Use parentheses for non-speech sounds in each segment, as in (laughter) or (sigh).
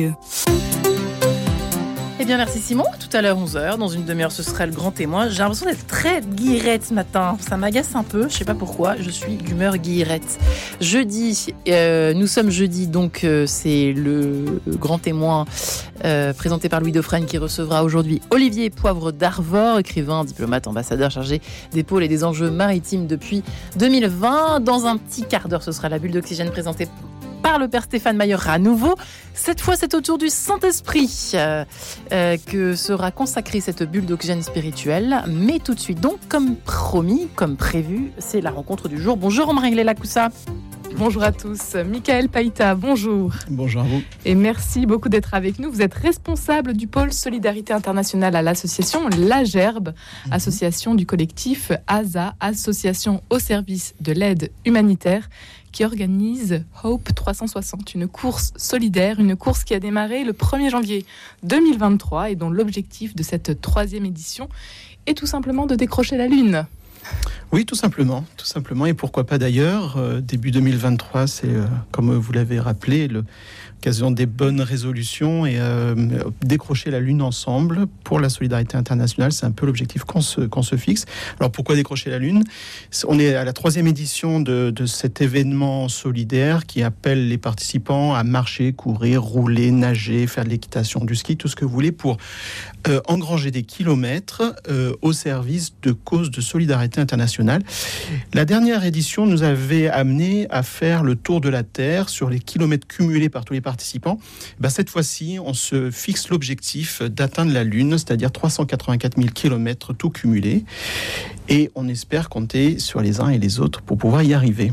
Eh bien, merci Simon. Tout à l'heure, 11h. Dans une demi-heure, ce sera le grand témoin. J'ai l'impression d'être très guillerette ce matin. Ça m'agace un peu. Je sais pas pourquoi. Je suis d'humeur guillerette. Jeudi, euh, nous sommes jeudi, donc euh, c'est le grand témoin euh, présenté par Louis Dauphren qui recevra aujourd'hui Olivier Poivre d'Arvor, écrivain, diplomate, ambassadeur chargé des pôles et des enjeux maritimes depuis 2020. Dans un petit quart d'heure, ce sera la bulle d'oxygène présentée le père Stéphane Mayer à nouveau. Cette fois, c'est au tour du Saint-Esprit euh, euh, que sera consacrée cette bulle d'oxygène spirituel. Mais tout de suite, donc, comme promis, comme prévu, c'est la rencontre du jour. Bonjour, Omar Lacoussa. Bonjour à tous. Michael Païta, bonjour. Bonjour à vous. Et merci beaucoup d'être avec nous. Vous êtes responsable du pôle Solidarité internationale à l'association La Gerbe, mhm. association du collectif ASA, association au service de l'aide humanitaire qui organise Hope 360, une course solidaire, une course qui a démarré le 1er janvier 2023 et dont l'objectif de cette troisième édition est tout simplement de décrocher la Lune. Oui, tout simplement, tout simplement, et pourquoi pas d'ailleurs. Euh, début 2023, c'est, euh, comme vous l'avez rappelé, le, occasion des bonnes résolutions et euh, décrocher la Lune ensemble pour la solidarité internationale. C'est un peu l'objectif qu'on se, qu'on se fixe. Alors pourquoi décrocher la Lune? On est à la troisième édition de, de, cet événement solidaire qui appelle les participants à marcher, courir, rouler, nager, faire de l'équitation, du ski, tout ce que vous voulez pour euh, engranger des kilomètres euh, au service de causes de solidarité internationale. La dernière édition nous avait amené à faire le tour de la Terre sur les kilomètres cumulés par tous les participants. Ben, cette fois-ci, on se fixe l'objectif d'atteindre la Lune, c'est-à-dire 384 000 kilomètres tout cumulé. Et on espère compter sur les uns et les autres pour pouvoir y arriver.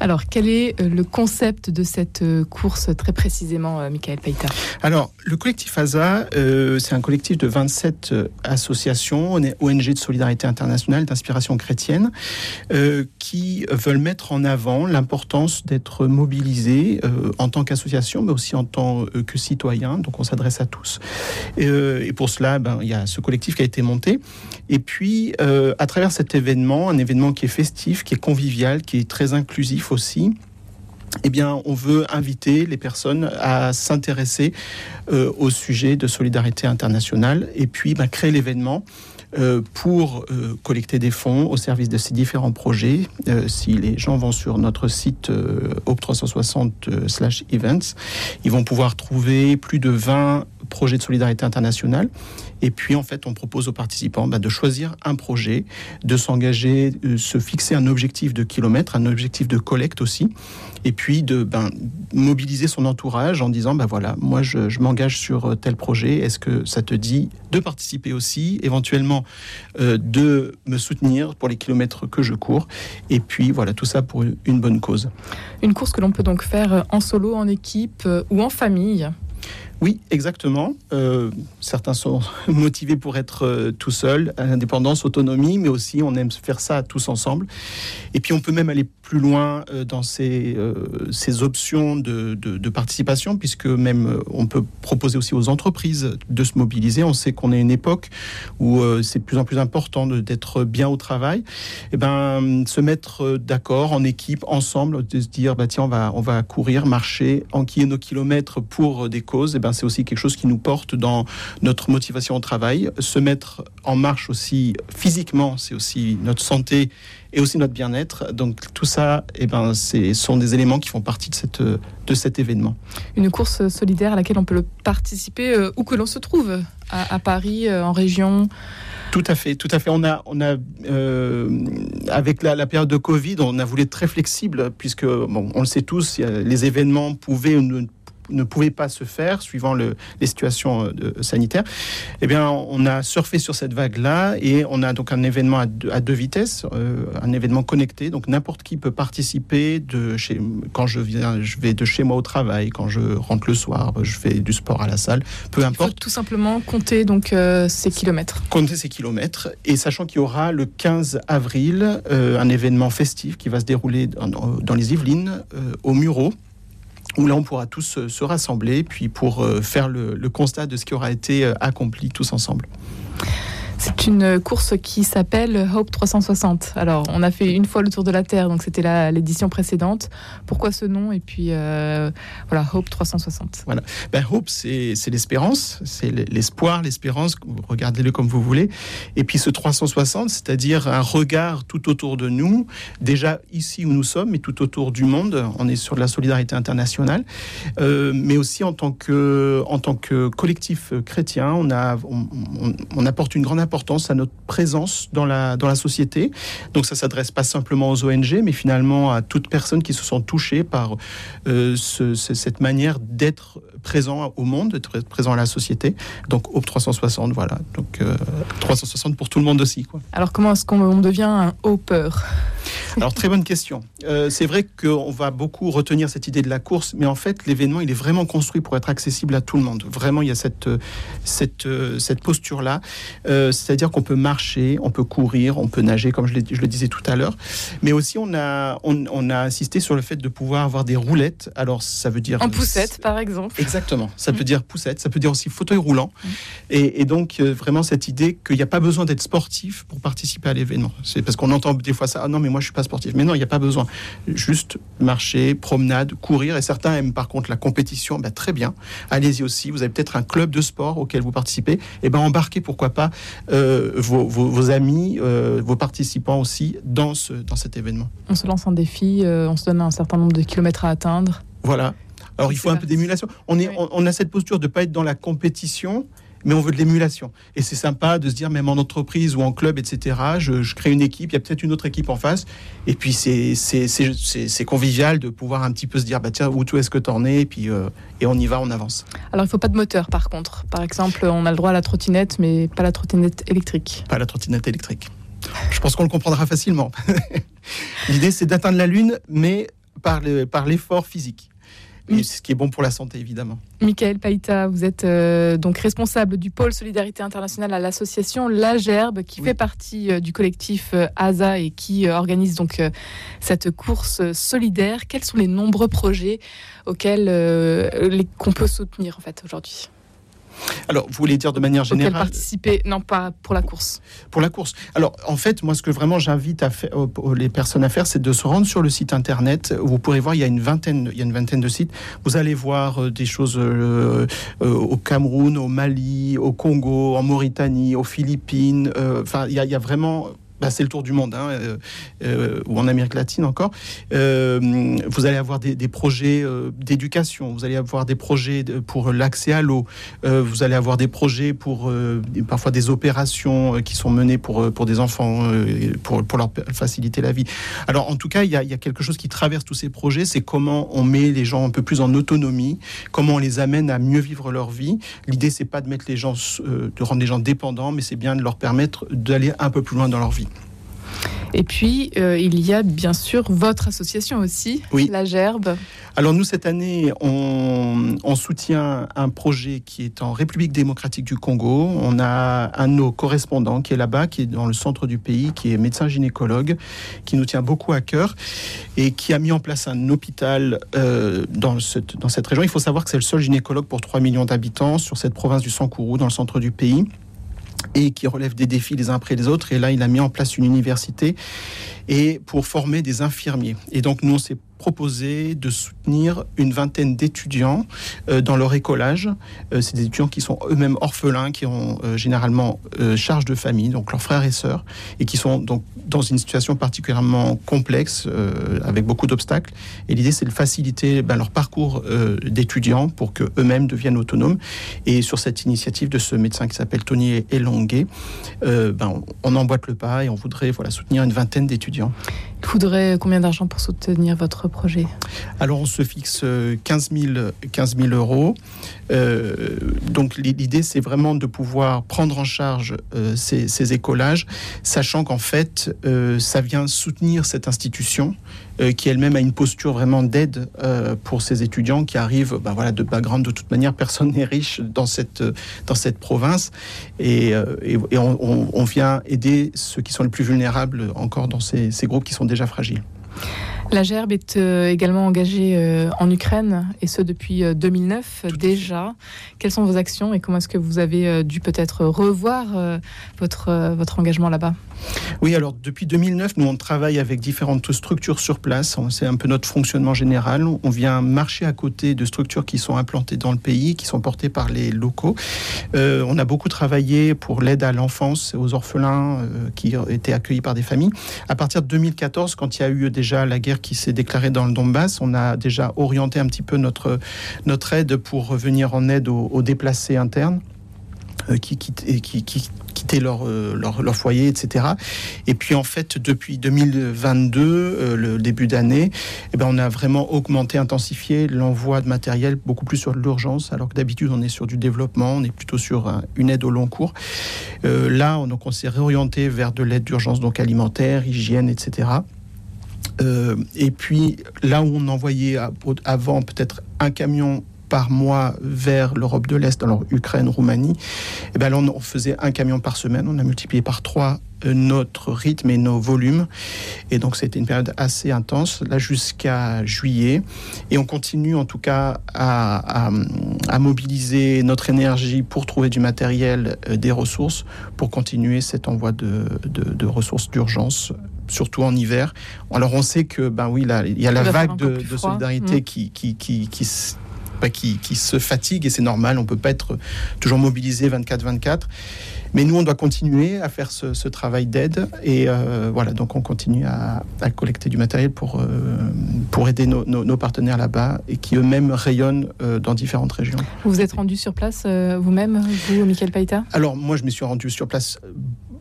Alors, quel est euh, le concept de cette euh, course très précisément, euh, Michael Païta Alors, le collectif ASA, c'est un collectif de 27 associations, ONG de solidarité internationale, d'inspiration chrétienne, qui veulent mettre en avant l'importance d'être mobilisés en tant qu'association, mais aussi en tant que citoyen. Donc, on s'adresse à tous. et pour cela, ben, il y a ce collectif qui a été monté. Et puis, à travers cet événement, un événement qui est festif, qui est convivial, qui est très inclusif, aussi, eh bien, on veut inviter les personnes à s'intéresser euh, au sujet de solidarité internationale et puis bah, créer l'événement euh, pour euh, collecter des fonds au service de ces différents projets. si les gens vont sur notre site OP360/events, ils vont pouvoir trouver plus de 20 projets de solidarité internationale et puis, en fait, on propose aux participants bah, de choisir un projet, de s'engager, de se fixer un objectif de kilomètres, un objectif de collecte aussi, et puis de ben, mobiliser son entourage en disant, ben voilà, moi, je, m'engage sur tel projet. Est-ce que ça te dit de participer aussi, éventuellement euh, de me soutenir pour les kilomètres que je cours, et puis voilà, tout ça pour une bonne cause. Une course que l'on peut donc faire en solo, en équipe euh, ou en famille. Oui, exactement. Euh, certains sont (laughs) motivés pour être euh, tout seul, à l'indépendance, autonomie, mais aussi on aime faire ça tous ensemble. Et puis on peut même aller plus loin euh, dans ces, options de, participation, puisque même on peut proposer aussi aux entreprises de se mobiliser. On sait qu'on est une époque où c'est de plus en plus important d'être bien au travail. Et eh ben, se mettre d'accord en équipe, ensemble, de se dire, bah, tiens, on va, on va courir, marcher, enquiller nos kilomètres pour des causes. Et eh ben, c'est aussi quelque chose qui nous porte dans notre motivation au travail. Se mettre en marche aussi physiquement, c'est aussi notre santé et aussi notre bien-être. Donc tout ça, et eh ben, ce sont des éléments qui font partie de, cette, de cet événement. Une course solidaire à laquelle on peut participer euh, où que l'on se trouve, à, Paris, euh, en région tout à fait, tout à fait. On a, on a euh, avec la, la, période de Covid, on a voulu être très flexible puisque, bon, on le sait tous, les événements pouvaient ou ne ne pouvait pas se faire suivant le, les situations euh, sanitaires, eh bien, on a surfé sur cette vague-là et on a donc un événement à deux, vitesses, euh, un événement connecté. Donc n'importe qui peut participer de chez, quand je viens, je vais de chez moi au travail, quand je rentre le soir, je fais du sport à la salle, peu importe. Il faut tout simplement compter donc euh, ces kilomètres. Compter ces kilomètres et sachant qu'il y aura le 15 avril un événement festif qui va se dérouler dans, dans les Yvelines au Muro où là on pourra tous euh, se rassembler, puis pour euh, faire le, constat de ce qui aura été euh, accompli tous ensemble. C'est une course qui s'appelle Hope 360. Alors, on a fait une fois le tour de la Terre, donc c'était l'édition précédente. Pourquoi ce nom? Et puis, euh, voilà, Hope 360. Voilà. Ben, Hope, c'est l'espérance, c'est l'espoir, l'espérance, regardez-le comme vous voulez. Et puis ce 360, c'est-à-dire un regard tout autour de nous, déjà ici où nous sommes, mais tout autour du monde. On est sur de la solidarité internationale, euh, mais aussi en tant que, en tant que collectif chrétien, on, a, on, apporte une grande à notre présence dans la, dans la société. Donc ça s'adresse pas simplement aux ONG, mais finalement à toute personne qui se sont touchées par euh, cette manière d'être présent au monde, d'être présent à la société. Donc Hope 360, voilà. Donc 360 euh, pour tout le monde aussi. Alors comment est-ce qu'on devient un Hopper? Alors très bonne question. Euh, c'est vrai qu'on va beaucoup retenir cette idée de la course, mais en fait l'événement il est vraiment construit pour être accessible à tout le monde. Vraiment il y a cette cette cette posture là, c'est-à-dire qu'on peut marcher, on peut courir, on peut nager comme je, je le disais tout à l'heure, mais aussi on a on, on, a insisté sur le fait de pouvoir avoir des roulettes. Alors ça veut dire en poussette par exemple. Exactement. Ça peut mm. dire poussette, ça peut dire aussi fauteuil roulant. Mm. Et, donc, euh, vraiment, cette idée qu'il n'y a pas besoin d'être sportif pour participer à l'événement. C'est parce qu'on entend des fois ça, ah non, mais moi, je suis pas Mais non, il n'y a pas besoin. Juste marcher, promenade, courir. Et certains aiment par contre la compétition. Ben, très bien. Allez-y aussi. Vous avez peut-être un club de sport auquel vous participez. Et eh ben, embarquez, pourquoi pas, euh, vos, amis, euh, vos participants aussi dans, ce, dans cet événement. On se lance un défi, on se donne un certain nombre de kilomètres à atteindre. Voilà. Alors il faut un peu d'émulation. On, est, on, a cette posture de ne pas être dans la compétition, mais on veut de l'émulation. Et c'est sympa de se dire, même en entreprise ou en club, etc., je, crée une équipe, il y a peut-être une autre équipe en face. Et puis c'est convivial de pouvoir un petit peu se dire, bah, tiens, où est-ce que tu en es? Et, puis, euh, et on y va, on avance. Alors il ne faut pas de moteur par contre. Par exemple, on a le droit à la trottinette, mais pas la trottinette électrique. Pas la trottinette électrique. Je pense qu'on le comprendra facilement. (laughs) L'idée, c'est d'atteindre la Lune, mais par l'effort physique et ce qui est bon pour la santé, évidemment. Michael Païta, vous êtes euh, donc responsable du pôle Solidarité Internationale à l'association La Gerbe, qui fait partie euh, du collectif euh, ASA et qui organise donc cette course solidaire. Quels sont les nombreux projets auxquels qu'on peut soutenir en fait aujourd'hui? Alors, vous voulez dire de manière générale participer, non pas pour la course. Pour la course. Alors, en fait, moi, ce que vraiment j'invite les personnes à faire, c'est de se rendre sur le site internet. Vous pourrez voir, il y a une vingtaine, il y a une vingtaine de sites. Vous allez voir euh, des choses euh, euh, au Cameroun, au Mali, au Congo, en Mauritanie, aux Philippines. Enfin, il y a vraiment bah, c'est le tour du monde, hein, euh, euh, ou en Amérique latine encore. Euh, vous allez avoir des, projets d'éducation, vous allez avoir des projets pour l'accès à l'eau, vous allez avoir des projets pour parfois des opérations qui sont menées pour, pour des enfants, pour, pour leur faciliter la vie. Alors en tout cas, il y a, y a quelque chose qui traverse tous ces projets, c'est comment on met les gens un peu plus en autonomie, comment on les amène à mieux vivre leur vie. L'idée, c'est pas de mettre les gens, de rendre les gens dépendants, mais c'est bien de leur permettre d'aller un peu plus loin dans leur vie. Et puis, euh, il y a bien sûr votre association aussi, la Gerbe. Alors nous, cette année, on, soutient un projet qui est en République démocratique du Congo. On a un de nos correspondants qui est là-bas, qui est dans le centre du pays, qui est médecin gynécologue, qui nous tient beaucoup à cœur et qui a mis en place un hôpital euh, dans, cette, dans cette région. Il faut savoir que c'est le seul gynécologue pour 3 millions d'habitants sur cette province du Sankourou, dans le centre du pays et qui relève des défis les uns après les autres. Et là, il a mis en place une université et pour former des infirmiers. Et donc, nous, on s'est proposé de soutenir une vingtaine d'étudiants euh, dans leur écolage. Euh, c'est des étudiants qui sont eux-mêmes orphelins, qui ont euh, généralement charge de famille, donc leurs frères et sœurs, et qui sont donc dans une situation particulièrement complexe, avec beaucoup d'obstacles. Et l'idée, c'est de faciliter ben, leur parcours d'étudiants pour qu'eux-mêmes deviennent autonomes. Et sur cette initiative de ce médecin qui s'appelle Tony Elonguet, ben, on emboîte le pas et on voudrait soutenir une vingtaine d'étudiants. Il faudrait combien d'argent pour soutenir votre projet Alors on se fixe 15 000, 15 000 euros. Euh, donc l'idée c'est vraiment de pouvoir prendre en charge euh, ces, écolages, sachant qu'en fait euh, ça vient soutenir cette institution qui elle-même a une posture vraiment d'aide pour ces étudiants qui arrivent ben voilà, de background de toute manière. Personne (laughs) n'est riche dans cette, dans cette province et, on, vient aider ceux qui sont les plus vulnérables encore dans ces, ces groupes qui sont déjà fragiles. La Gerbe est euh, également engagée euh, en Ukraine, et ce depuis 2009 euh, déjà. Quelles sont vos actions et comment est-ce que vous avez dû peut-être revoir votre, votre engagement là-bas? Oui, alors depuis 2009, nous on travaille avec différentes structures sur place. C'est un peu notre fonctionnement général. On vient marcher à côté de structures qui sont implantées dans le pays, qui sont portées par les locaux. on a beaucoup travaillé pour l'aide à l'enfance, aux orphelins qui étaient accueillis par des familles. À partir de 2014, quand il y a eu déjà la guerre qui s'est déclarée dans le Donbass, on a déjà orienté un petit peu notre, notre aide pour venir en aide aux, déplacés internes euh, qui, qui, qui quitter leur, euh, leur, leur, foyer, etc. Et puis en fait, depuis 2022, euh, le début d'année, eh ben, on a vraiment augmenté, intensifié l'envoi de matériel beaucoup plus sur l'urgence, alors que d'habitude on est sur du développement, on est plutôt sur une aide au long cours. là, on, on s'est réorienté vers de l'aide d'urgence, donc alimentaire, hygiène, etc. Euh, et puis là où on envoyait avant peut-être un camion par mois vers l'Europe de l'Est, alors Ukraine, Roumanie, et eh là on faisait un camion par semaine. On a multiplié par trois euh, notre rythme et nos volumes. Et donc, c'était une période assez intense, là jusqu'à juillet. Et on continue en tout cas à, à, mobiliser notre énergie pour trouver du matériel, euh, des ressources, pour continuer cet envoi de, de, de ressources d'urgence surtout en hiver. Alors on sait que ben oui, là, il y a la vague de, solidarité mmh. qui, qui, qui, qui qui, qui, se fatigue et c'est normal, on peut pas être toujours mobilisé 24-24. Mais nous, on doit continuer à faire ce, ce travail d'aide et euh, voilà, donc on continue à, à, collecter du matériel pour, euh, pour aider nos, nos, nos partenaires là-bas et qui eux-mêmes rayonnent euh, dans différentes régions. Vous vous êtes rendu sur place vous-même, vous, Michael Païta? Alors moi, je me suis rendu sur place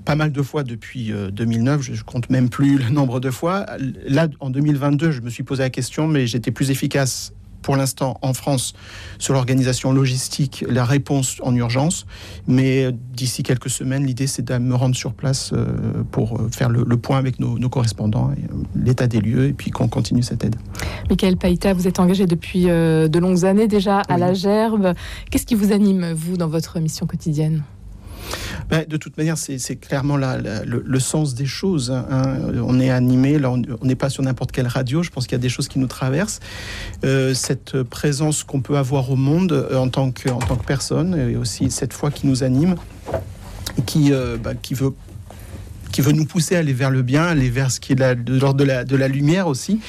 pas mal de fois depuis 2009, je, compte même plus le nombre de fois. Là, en 2022, je me suis posé la question, mais j'étais plus efficace pour l'instant en France sur l'organisation logistique, la réponse en urgence. Mais d'ici quelques semaines, l'idée c'est de me rendre sur place euh, pour euh, faire le, point avec nos, correspondants, euh, l'état des lieux, et puis qu'on continue cette aide. Michael Païta, vous êtes engagé depuis de longues années déjà à la Gerbe. Qu'est-ce qui vous anime, vous, dans votre mission quotidienne? Ben, de toute manière, c'est clairement le, sens des choses. Hein. On est animé, on n'est pas sur n'importe quelle radio. Je pense qu'il y a des choses qui nous traversent. Euh, cette présence qu'on peut avoir au monde euh, en, tant que, personne, et aussi cette foi qui nous anime, qui, euh, ben, qui veut qui veut nous pousser à aller vers le bien, aller vers ce qui est de la, de la lumière aussi,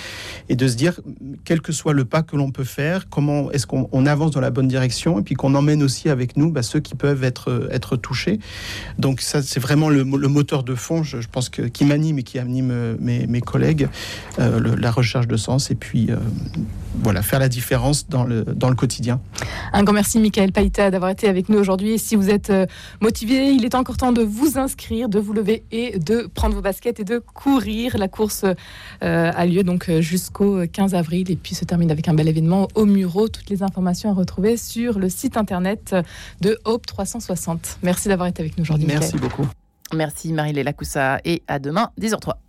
et de se dire, quel que soit le pas que l'on peut faire, comment est-ce qu'on avance dans la bonne direction, et puis qu'on emmène aussi avec nous bah, ceux qui peuvent être, être touchés. Donc ça, c'est vraiment le, moteur de fond, je, pense, que, qui m'anime et qui anime euh, mes, collègues, euh, la recherche de sens, et puis euh, voilà, faire la différence dans le quotidien. Un grand merci, Michael Païta, d'avoir été avec nous aujourd'hui. Et si vous êtes motivé, il est encore temps de vous inscrire, de vous lever et de prendre vos baskets et de courir. La course euh, a lieu donc euh, jusqu'au 15 avril et puis se termine avec un bel événement au Muro. Toutes les informations à retrouver sur le site internet de Hope 360. Merci d'avoir été avec nous aujourd'hui. Merci beaucoup. Merci Marie-Léla Coussa et à demain 10h03.